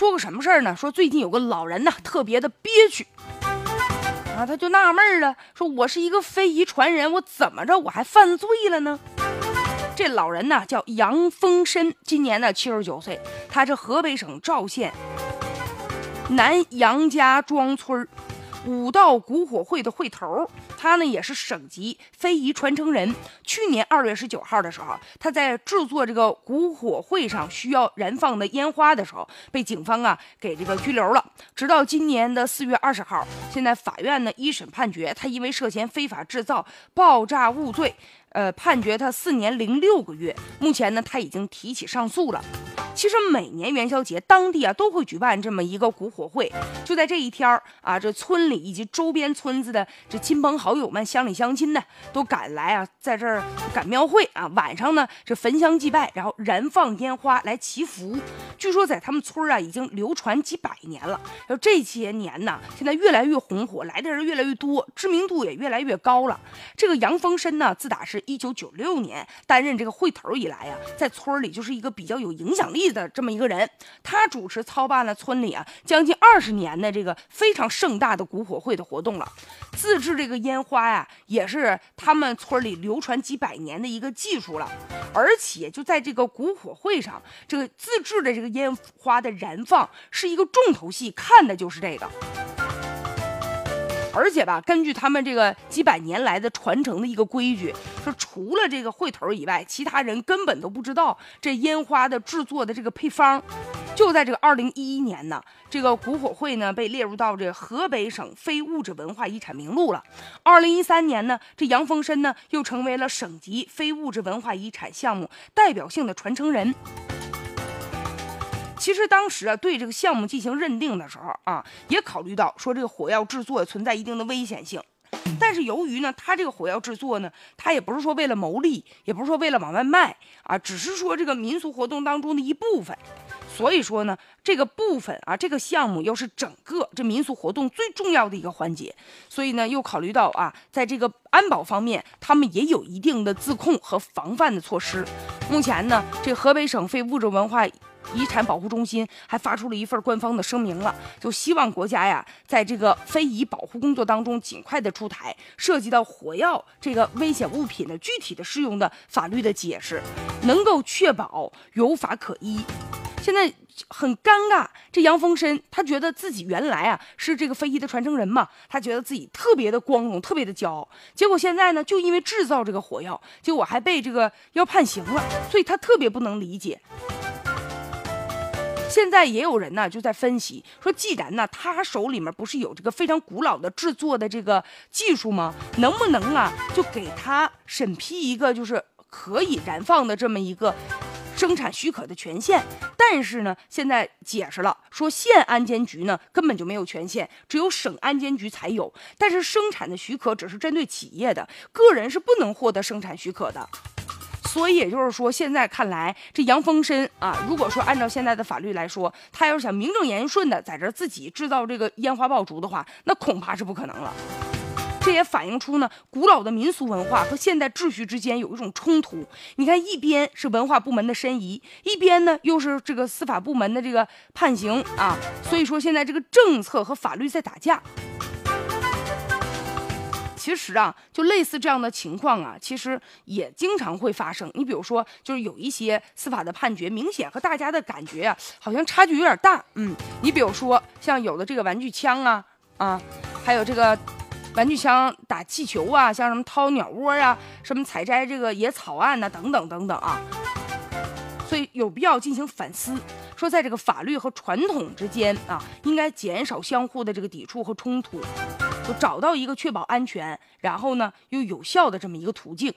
说个什么事儿呢？说最近有个老人呢，特别的憋屈，啊，他就纳闷了，说我是一个非遗传人，我怎么着我还犯罪了呢？这老人呢叫杨丰申，今年呢七十九岁，他是河北省赵县南杨家庄村儿武道古火会的会头。他呢也是省级非遗传承人。去年二月十九号的时候，他在制作这个古火会上需要燃放的烟花的时候，被警方啊给这个拘留了。直到今年的四月二十号，现在法院呢一审判决他因为涉嫌非法制造爆炸物罪，呃判决他四年零六个月。目前呢他已经提起上诉了。其实每年元宵节，当地啊都会举办这么一个古火会。就在这一天啊，这村里以及周边村子的这亲朋好友们、乡里乡亲的都赶来啊，在这儿赶庙会啊。晚上呢，这焚香祭拜，然后燃放烟花来祈福。据说在他们村啊，已经流传几百年了。就这些年呢，现在越来越红火，来的人越来越多，知名度也越来越高了。这个杨丰申呢，自打是一九九六年担任这个会头以来呀，在村里就是一个比较有影响力。的这么一个人，他主持操办了村里啊将近二十年的这个非常盛大的古火会的活动了。自制这个烟花呀，也是他们村里流传几百年的一个技术了。而且就在这个古火会上，这个自制的这个烟花的燃放是一个重头戏，看的就是这个。而且吧，根据他们这个几百年来的传承的一个规矩，说除了这个会头以外，其他人根本都不知道这烟花的制作的这个配方。就在这个二零一一年呢，这个古火会呢被列入到这河北省非物质文化遗产名录了。二零一三年呢，这杨丰申呢又成为了省级非物质文化遗产项目代表性的传承人。其实当时啊，对这个项目进行认定的时候啊，也考虑到说这个火药制作存在一定的危险性。但是由于呢，他这个火药制作呢，他也不是说为了牟利，也不是说为了往外卖啊，只是说这个民俗活动当中的一部分。所以说呢，这个部分啊，这个项目又是整个这民俗活动最重要的一个环节。所以呢，又考虑到啊，在这个安保方面，他们也有一定的自控和防范的措施。目前呢，这河北省非物质文化。遗产保护中心还发出了一份官方的声明了，就希望国家呀，在这个非遗保护工作当中尽快的出台涉及到火药这个危险物品的具体的适用的法律的解释，能够确保有法可依。现在很尴尬，这杨丰申他觉得自己原来啊是这个非遗的传承人嘛，他觉得自己特别的光荣，特别的骄傲。结果现在呢，就因为制造这个火药，结果还被这个要判刑了，所以他特别不能理解。现在也有人呢，就在分析说，既然呢，他手里面不是有这个非常古老的制作的这个技术吗？能不能啊，就给他审批一个就是可以燃放的这么一个生产许可的权限？但是呢，现在解释了，说县安监局呢根本就没有权限，只有省安监局才有。但是生产的许可只是针对企业的，个人是不能获得生产许可的。所以也就是说，现在看来，这杨丰申啊，如果说按照现在的法律来说，他要是想名正言顺的在这自己制造这个烟花爆竹的话，那恐怕是不可能了。这也反映出呢，古老的民俗文化和现代秩序之间有一种冲突。你看，一边是文化部门的申遗，一边呢又是这个司法部门的这个判刑啊。所以说，现在这个政策和法律在打架。其实啊，就类似这样的情况啊，其实也经常会发生。你比如说，就是有一些司法的判决，明显和大家的感觉啊，好像差距有点大。嗯，你比如说，像有的这个玩具枪啊，啊，还有这个玩具枪打气球啊，像什么掏鸟窝啊，什么采摘这个野草案呐，等等等等啊。所以有必要进行反思，说在这个法律和传统之间啊，应该减少相互的这个抵触和冲突。找到一个确保安全，然后呢又有效的这么一个途径。